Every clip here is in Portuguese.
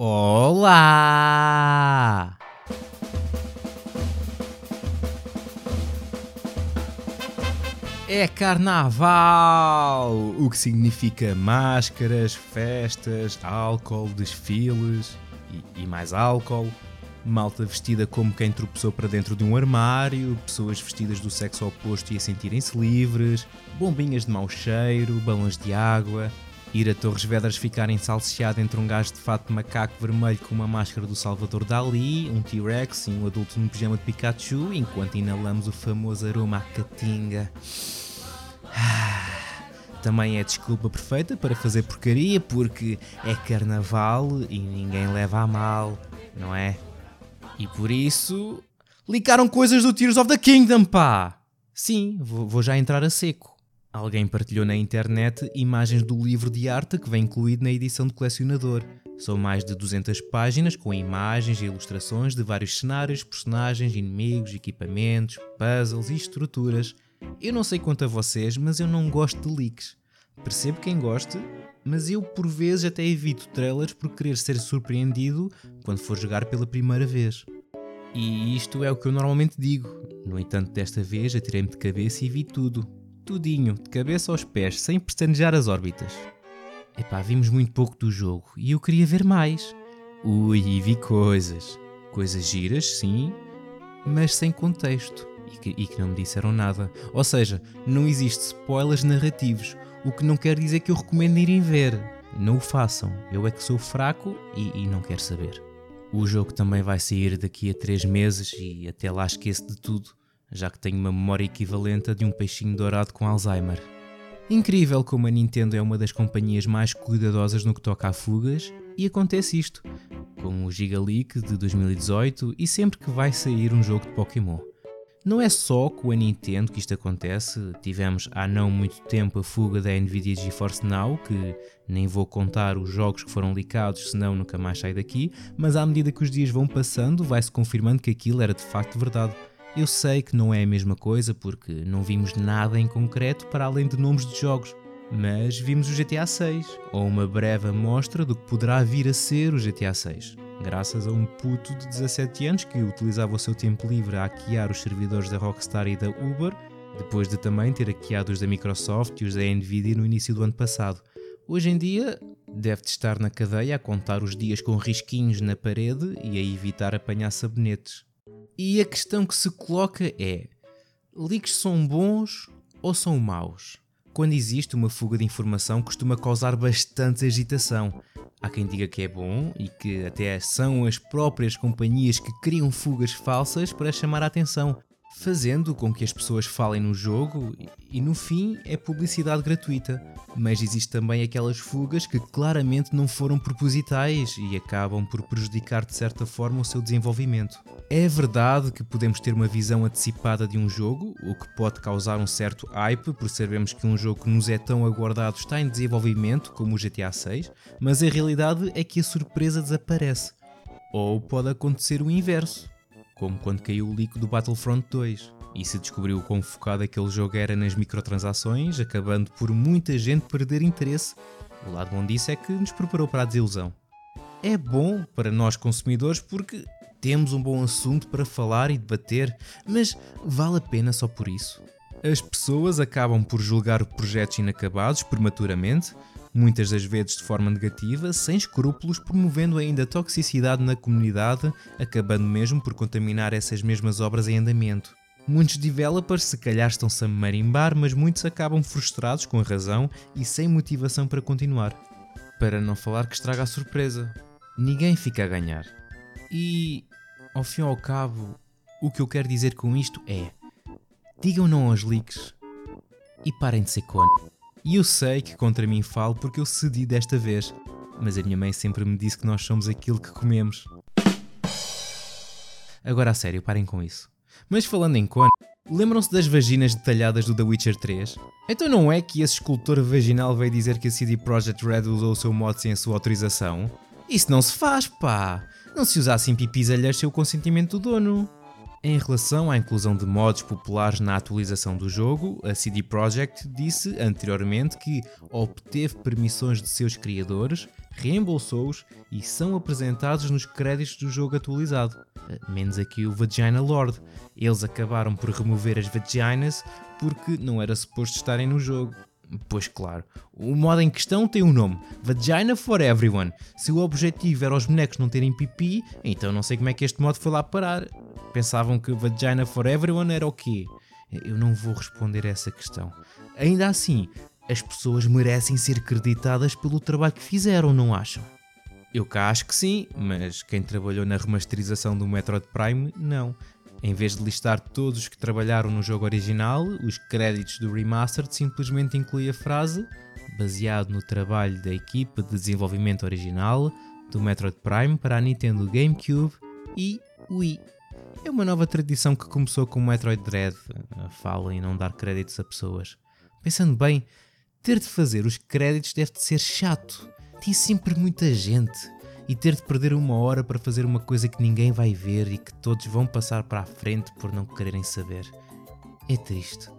Olá! É carnaval! O que significa máscaras, festas, álcool, desfiles e, e mais álcool. Malta vestida como quem tropeçou para dentro de um armário, pessoas vestidas do sexo oposto e a sentirem-se livres, bombinhas de mau cheiro, balões de água, ir a Torres Vedras ficar ensalciado entre um gajo de fato de macaco vermelho com uma máscara do Salvador Dali, um T-Rex e um adulto num pijama de Pikachu, enquanto inalamos o famoso aroma à catinga. Também é desculpa perfeita para fazer porcaria porque é carnaval e ninguém leva a mal, não é? E por isso. Licaram coisas do Tears of the Kingdom, pá! Sim, vou já entrar a seco. Alguém partilhou na internet imagens do livro de arte que vem incluído na edição de colecionador. São mais de 200 páginas com imagens e ilustrações de vários cenários, personagens, inimigos, equipamentos, puzzles e estruturas. Eu não sei quanto a vocês, mas eu não gosto de leaks. Percebo quem goste, mas eu por vezes até evito trailers por querer ser surpreendido quando for jogar pela primeira vez. E isto é o que eu normalmente digo. No entanto, desta vez atirei-me de cabeça e vi tudo. Tudinho, de cabeça aos pés, sem pestanejar as órbitas. Epá, vimos muito pouco do jogo e eu queria ver mais. Ui, e vi coisas. Coisas giras, sim, mas sem contexto e que, e que não me disseram nada. Ou seja, não existe spoilers narrativos, o que não quer dizer que eu recomendo irem ver. Não o façam, eu é que sou fraco e, e não quero saber. O jogo também vai sair daqui a 3 meses e até lá esqueço de tudo, já que tenho uma memória equivalente a de um peixinho dourado com Alzheimer. Incrível como a Nintendo é uma das companhias mais cuidadosas no que toca a fugas, e acontece isto, com o Giga Leak de 2018 e sempre que vai sair um jogo de Pokémon. Não é só com a Nintendo que isto acontece, tivemos há não muito tempo a fuga da Nvidia GeForce Now, que nem vou contar os jogos que foram licados, senão nunca mais sai daqui, mas à medida que os dias vão passando, vai-se confirmando que aquilo era de facto verdade. Eu sei que não é a mesma coisa porque não vimos nada em concreto para além de nomes de jogos, mas vimos o GTA 6, ou uma breve amostra do que poderá vir a ser o GTA 6 graças a um puto de 17 anos que utilizava o seu tempo livre a hackear os servidores da Rockstar e da Uber, depois de também ter hackeado os da Microsoft e os da Nvidia no início do ano passado. Hoje em dia, deve estar na cadeia a contar os dias com risquinhos na parede e a evitar apanhar sabonetes. E a questão que se coloca é: leaks são bons ou são maus? Quando existe uma fuga de informação, costuma causar bastante agitação. Há quem diga que é bom e que até são as próprias companhias que criam fugas falsas para chamar a atenção, fazendo com que as pessoas falem no jogo e no fim é publicidade gratuita. Mas existe também aquelas fugas que claramente não foram propositais e acabam por prejudicar de certa forma o seu desenvolvimento. É verdade que podemos ter uma visão antecipada de um jogo, o que pode causar um certo hype por sabermos que um jogo que nos é tão aguardado está em desenvolvimento, como o GTA 6, mas a realidade é que a surpresa desaparece. Ou pode acontecer o inverso, como quando caiu o leak do Battlefront 2 e se descobriu quão focado aquele jogo era nas microtransações, acabando por muita gente perder interesse. O lado bom disso é que nos preparou para a desilusão. É bom para nós consumidores porque temos um bom assunto para falar e debater, mas vale a pena só por isso? As pessoas acabam por julgar projetos inacabados prematuramente, muitas das vezes de forma negativa, sem escrúpulos, promovendo ainda toxicidade na comunidade, acabando mesmo por contaminar essas mesmas obras em andamento. Muitos developers se calhar estão-se a marimbar, mas muitos acabam frustrados com a razão e sem motivação para continuar. Para não falar que estraga a surpresa. Ninguém fica a ganhar. E, ao fim e ao cabo, o que eu quero dizer com isto é: digam não aos leaks e parem de ser con. E eu sei que contra mim falo porque eu cedi desta vez, mas a minha mãe sempre me disse que nós somos aquilo que comemos. Agora a sério, parem com isso. Mas falando em con, lembram-se das vaginas detalhadas do The Witcher 3? Então não é que esse escultor vaginal veio dizer que a CD Projekt Red usou o seu mod sem a sua autorização? Isso não se faz, pá! Não se usassem pipis alheios sem o consentimento do dono. Em relação à inclusão de mods populares na atualização do jogo, a CD Projekt disse anteriormente que obteve permissões de seus criadores, reembolsou-os e são apresentados nos créditos do jogo atualizado. Eh, menos aqui o Vagina Lord. Eles acabaram por remover as vaginas porque não era suposto estarem no jogo. Pois claro, o modo em questão tem um nome: Vagina for Everyone. Se o objetivo era os bonecos não terem pipi, então não sei como é que este modo foi lá parar. Pensavam que Vagina for Everyone era o quê? Eu não vou responder a essa questão. Ainda assim, as pessoas merecem ser creditadas pelo trabalho que fizeram, não acham? Eu cá acho que sim, mas quem trabalhou na remasterização do Metroid Prime, não. Em vez de listar todos os que trabalharam no jogo original, os créditos do Remastered simplesmente inclui a frase baseado no trabalho da equipa de desenvolvimento original do Metroid Prime para a Nintendo GameCube e Wii. É uma nova tradição que começou com o Metroid Dread, a fala em não dar créditos a pessoas. Pensando bem, ter de fazer os créditos deve de ser chato. Tem sempre muita gente e ter de perder uma hora para fazer uma coisa que ninguém vai ver e que todos vão passar para a frente por não quererem saber. É triste.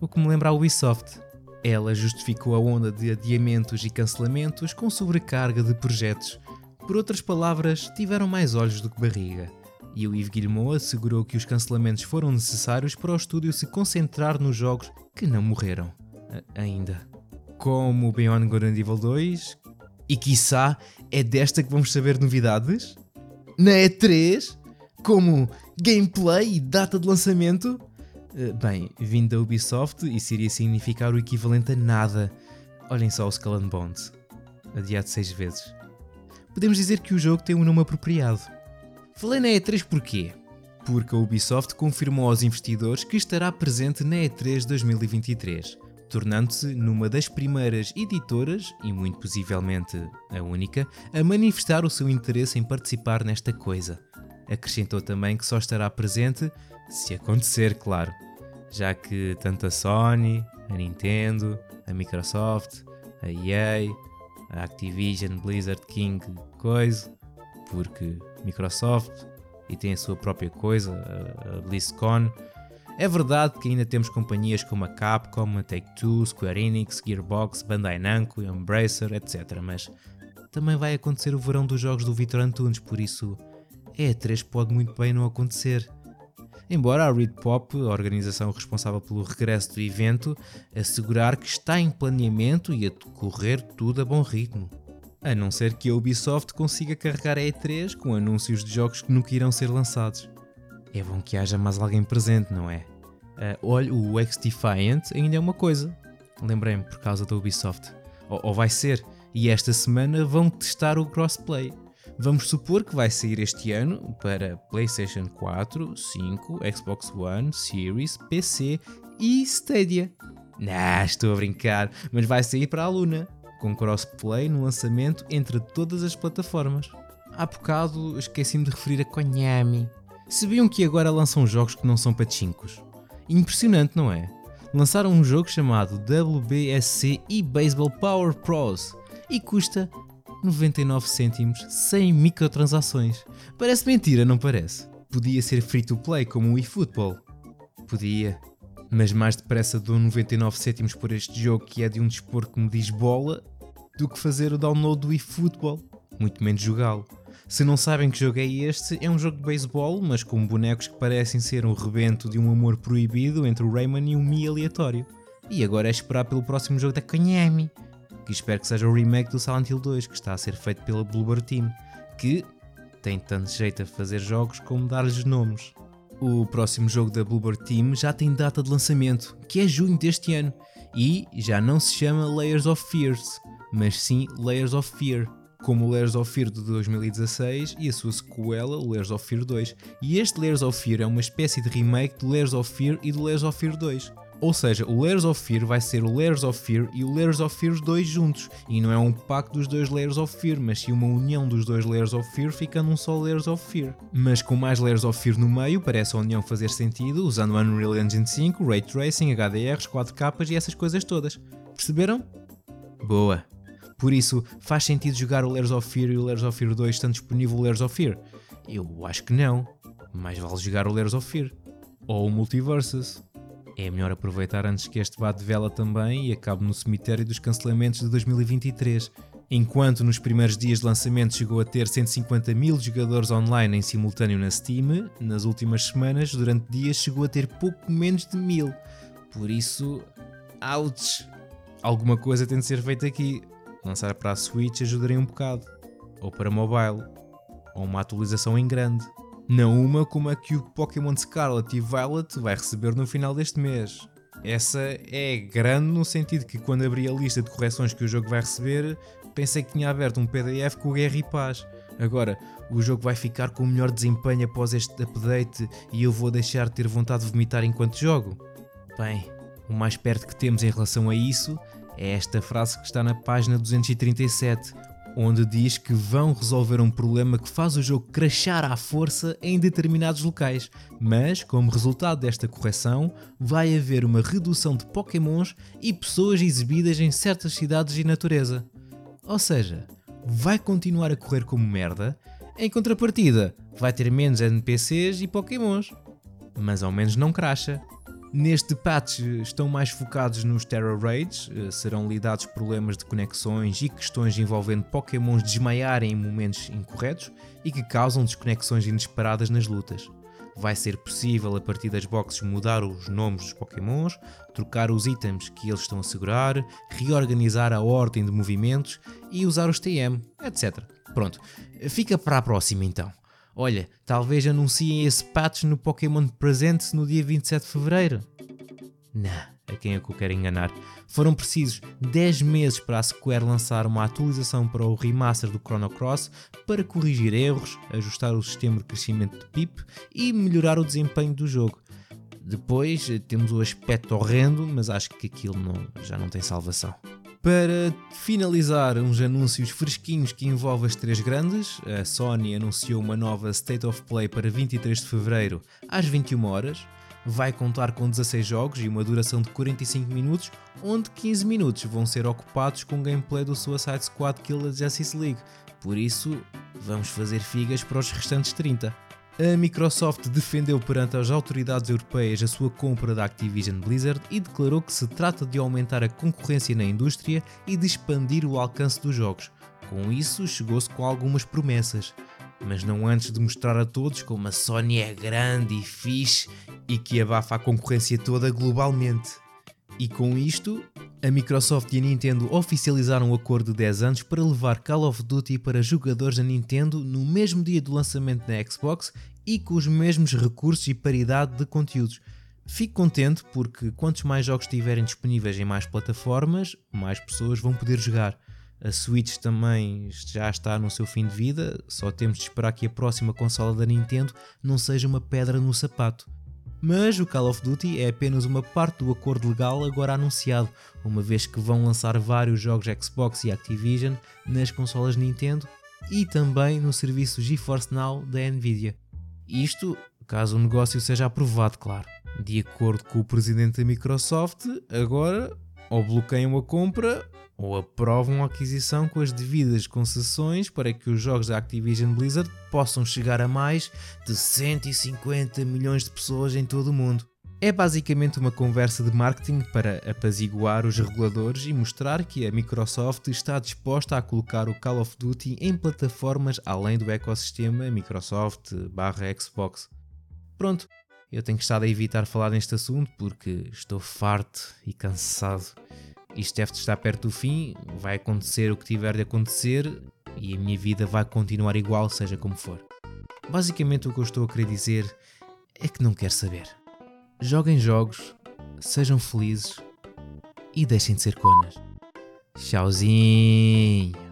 O que me lembra a Ubisoft. Ela justificou a onda de adiamentos e cancelamentos com sobrecarga de projetos. Por outras palavras, tiveram mais olhos do que barriga. E o Yves Guillemot assegurou que os cancelamentos foram necessários para o estúdio se concentrar nos jogos que não morreram. A ainda. Como Beyond Good and Evil 2, e quiçá é desta que vamos saber novidades? Na E3? Como gameplay e data de lançamento? Uh, bem, vindo da Ubisoft, isso iria significar o equivalente a nada. Olhem só o Skull and Bones, adiado seis vezes. Podemos dizer que o jogo tem um nome apropriado. Falei na E3 porquê? Porque a Ubisoft confirmou aos investidores que estará presente na E3 2023 tornando-se numa das primeiras editoras, e muito possivelmente a única, a manifestar o seu interesse em participar nesta coisa. Acrescentou também que só estará presente se acontecer, claro, já que tanto a Sony, a Nintendo, a Microsoft, a EA, a Activision, Blizzard, King, coisa, porque Microsoft e tem a sua própria coisa, a BlizzCon, é verdade que ainda temos companhias como a Capcom, a Take-Two, Square Enix, Gearbox, Bandai Namco, Embracer, etc. Mas também vai acontecer o verão dos jogos do Vitor Antunes, por isso a E3 pode muito bem não acontecer. Embora a Read Pop, a organização responsável pelo regresso do evento, assegurar que está em planeamento e a decorrer tudo a bom ritmo. A não ser que a Ubisoft consiga carregar a E3 com anúncios de jogos que nunca irão ser lançados é bom que haja mais alguém presente, não é? Uh, olha, o X-Defiant ainda é uma coisa. Lembrei-me por causa da Ubisoft. Ou, ou, vai ser. E esta semana vão testar o crossplay. Vamos supor que vai sair este ano para PlayStation 4, 5, Xbox One, Series, PC e Stadia. Nah, estou a brincar, mas vai sair para a Luna, com crossplay no lançamento entre todas as plataformas. Há bocado esqueci-me de referir a Konami. Sabiam que agora lançam jogos que não são pachincos? Impressionante, não é? Lançaram um jogo chamado WBSC eBaseball Power Pros e custa 99 cêntimos sem microtransações. Parece mentira, não parece? Podia ser free to play como o eFootball. Podia. Mas mais depressa dou 99 cêntimos por este jogo que é de um dispor que me diz bola do que fazer o download do eFootball. Muito menos jogá-lo. Se não sabem que jogo é este, é um jogo de beisebol, mas com bonecos que parecem ser um rebento de um amor proibido entre o Rayman e um Mi aleatório. E agora é esperar pelo próximo jogo da Konami, que espero que seja o remake do Silent Hill 2, que está a ser feito pela Bloober Team, que tem tanto jeito a fazer jogos como dar-lhes nomes. O próximo jogo da Bloober Team já tem data de lançamento, que é junho deste ano, e já não se chama Layers of Fears, mas sim Layers of Fear como o Layers of Fear de 2016 e a sua sequela, o Layers of Fear 2. E este Layers of Fear é uma espécie de remake do Layers of Fear e do Layers of Fear 2. Ou seja, o Layers of Fear vai ser o Layers of Fear e o Layers of Fear 2 juntos. E não é um pacto dos dois Layers of Fear, mas sim uma união dos dois Layers of Fear ficando um só Layers of Fear. Mas com mais Layers of Fear no meio, parece a união fazer sentido usando Unreal Engine 5, Ray Tracing, HDRs, 4Ks e essas coisas todas. Perceberam? Boa! Por isso, faz sentido jogar o Layers of Fear e o Layers of Fear 2 estando disponível o Layers of Fear? Eu acho que não. Mais vale jogar o Layers of Fear. Ou o Multiversus. É melhor aproveitar antes que este vá de vela também e acabe no cemitério dos cancelamentos de 2023. Enquanto nos primeiros dias de lançamento chegou a ter 150 mil jogadores online em simultâneo na Steam, nas últimas semanas, durante dias, chegou a ter pouco menos de mil. Por isso, ouch! Alguma coisa tem de ser feita aqui. Lançar para a Switch ajudaria um bocado. Ou para mobile. Ou uma atualização em grande. Não uma como a que o Pokémon Scarlet e Violet vai receber no final deste mês. Essa é grande no sentido que quando abri a lista de correções que o jogo vai receber, pensei que tinha aberto um PDF com Guerra e Paz. Agora, o jogo vai ficar com o melhor desempenho após este update e eu vou deixar de ter vontade de vomitar enquanto jogo? Bem, o mais perto que temos em relação a isso é esta frase que está na página 237, onde diz que vão resolver um problema que faz o jogo crashar à força em determinados locais, mas como resultado desta correção, vai haver uma redução de Pokémons e pessoas exibidas em certas cidades e natureza. Ou seja, vai continuar a correr como merda, em contrapartida, vai ter menos NPCs e Pokémons. Mas ao menos não cracha. Neste patch estão mais focados nos Terror Raids, eh, serão lidados problemas de conexões e questões envolvendo Pokémons desmaiarem em momentos incorretos e que causam desconexões inesperadas nas lutas vai ser possível a partir das boxes mudar os nomes dos Pokémons, trocar os itens que eles estão a segurar, reorganizar a ordem de movimentos e usar os TM, etc. Pronto, fica para a próxima então. Olha, talvez anunciem esse patch no Pokémon Presente no dia 27 de Fevereiro. Não a quem é que eu quero enganar. Foram precisos 10 meses para a Square lançar uma atualização para o remaster do Chrono Cross para corrigir erros, ajustar o sistema de crescimento de PIP e melhorar o desempenho do jogo. Depois temos o aspecto horrendo, mas acho que aquilo não, já não tem salvação. Para finalizar, uns anúncios fresquinhos que envolvem as três grandes, a Sony anunciou uma nova State of Play para 23 de fevereiro às 21 horas vai contar com 16 jogos e uma duração de 45 minutos, onde 15 minutos vão ser ocupados com gameplay do Suicide Squad Kill Justice League. Por isso, vamos fazer figas para os restantes 30. A Microsoft defendeu perante as autoridades europeias a sua compra da Activision Blizzard e declarou que se trata de aumentar a concorrência na indústria e de expandir o alcance dos jogos. Com isso, chegou-se com algumas promessas mas não antes de mostrar a todos como a Sony é grande e fixe e que abafa a concorrência toda globalmente. E com isto, a Microsoft e a Nintendo oficializaram um acordo de 10 anos para levar Call of Duty para jogadores da Nintendo no mesmo dia do lançamento da Xbox e com os mesmos recursos e paridade de conteúdos. Fico contente porque quantos mais jogos estiverem disponíveis em mais plataformas, mais pessoas vão poder jogar. A Switch também já está no seu fim de vida, só temos de esperar que a próxima consola da Nintendo não seja uma pedra no sapato. Mas o Call of Duty é apenas uma parte do acordo legal agora anunciado, uma vez que vão lançar vários jogos Xbox e Activision nas consolas Nintendo e também no serviço GeForce Now da Nvidia. Isto caso o negócio seja aprovado, claro. De acordo com o presidente da Microsoft, agora ou bloqueiam a compra ou aprovam a aquisição com as devidas concessões para que os jogos da Activision Blizzard possam chegar a mais de 150 milhões de pessoas em todo o mundo. É basicamente uma conversa de marketing para apaziguar os reguladores e mostrar que a Microsoft está disposta a colocar o Call of Duty em plataformas além do ecossistema Microsoft/Xbox. Pronto, eu tenho estado a evitar falar neste assunto porque estou farto e cansado isto deve estar perto do fim, vai acontecer o que tiver de acontecer e a minha vida vai continuar igual, seja como for. Basicamente, o que eu estou a querer dizer é que não quero saber. Joguem jogos, sejam felizes e deixem de ser conas. Tchauzinho!